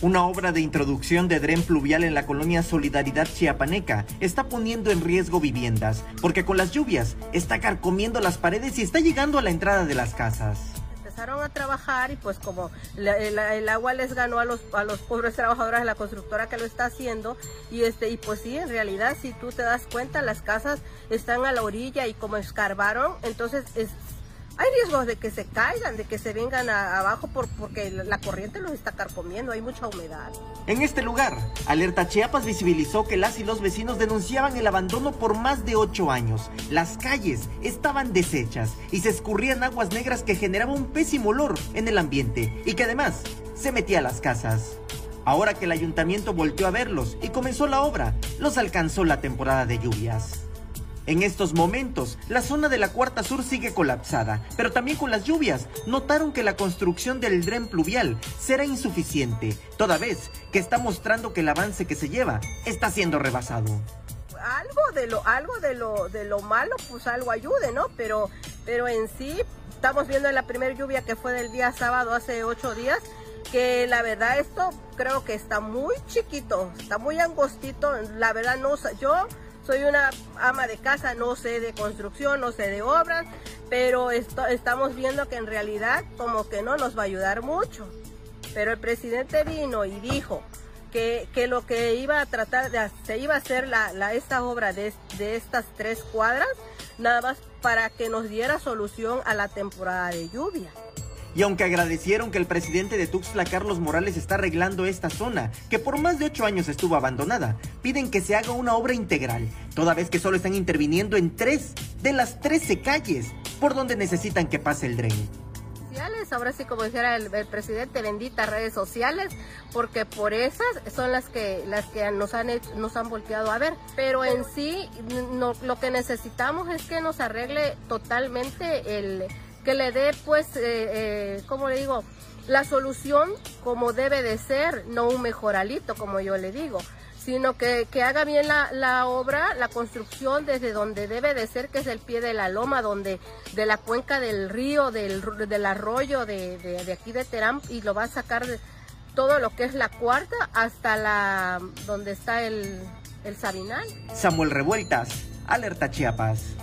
Una obra de introducción de dren pluvial en la colonia Solidaridad Chiapaneca está poniendo en riesgo viviendas, porque con las lluvias está carcomiendo las paredes y está llegando a la entrada de las casas. Empezaron a trabajar y pues como el, agua les ganó a los, a los pobres trabajadores de la constructora que lo está haciendo y este y pues sí, en realidad si tú te das cuenta las casas están a la orilla y como escarbaron, entonces es, hay riesgos de que se caigan, de que se vengan abajo por, porque la corriente los está carcomiendo, hay mucha humedad. En este lugar, Alerta Chiapas visibilizó que las y los vecinos denunciaban el abandono por más de ocho años. Las calles estaban deshechas y se escurrían aguas negras que generaban un pésimo olor en el ambiente y que además se metía a las casas. Ahora que el ayuntamiento volteó a verlos y comenzó la obra, los alcanzó la temporada de lluvias. En estos momentos, la zona de la Cuarta Sur sigue colapsada, pero también con las lluvias notaron que la construcción del dren pluvial será insuficiente, toda vez que está mostrando que el avance que se lleva está siendo rebasado. Algo de lo, algo de lo, de lo malo, pues algo ayude, ¿no? Pero, pero en sí, estamos viendo la primera lluvia que fue del día sábado hace ocho días, que la verdad esto creo que está muy chiquito, está muy angostito, la verdad no, yo soy una ama de casa, no sé de construcción, no sé de obras, pero estamos viendo que en realidad como que no nos va a ayudar mucho. Pero el presidente vino y dijo que, lo que iba a tratar de se iba a hacer la, esta obra de, de estas tres cuadras, nada más para que nos diera solución a la temporada de lluvia. Y aunque agradecieron que el presidente de Tuxtla, Carlos Morales, está arreglando esta zona, que por más de ocho años estuvo abandonada, piden que se haga una obra integral, toda vez que solo están interviniendo en tres de las trece calles por donde necesitan que pase el dren ahora sí como dijera el, presidente, benditas redes sociales, porque por esas son las que las que nos han nos han volteado a ver. Pero en sí no, lo que necesitamos es que nos arregle totalmente el que le dé, pues, eh, eh, ¿cómo le digo? La solución como debe de ser, no un mejoralito, como yo le digo, sino que, haga bien la, obra, la construcción desde donde debe de ser, que es el pie de la loma, donde de la cuenca del río, del, del arroyo de, de, aquí de Terán, y lo va a sacar de todo lo que es la cuarta hasta la donde está el, el Sabinal. Samuel Revueltas, Alerta Chiapas.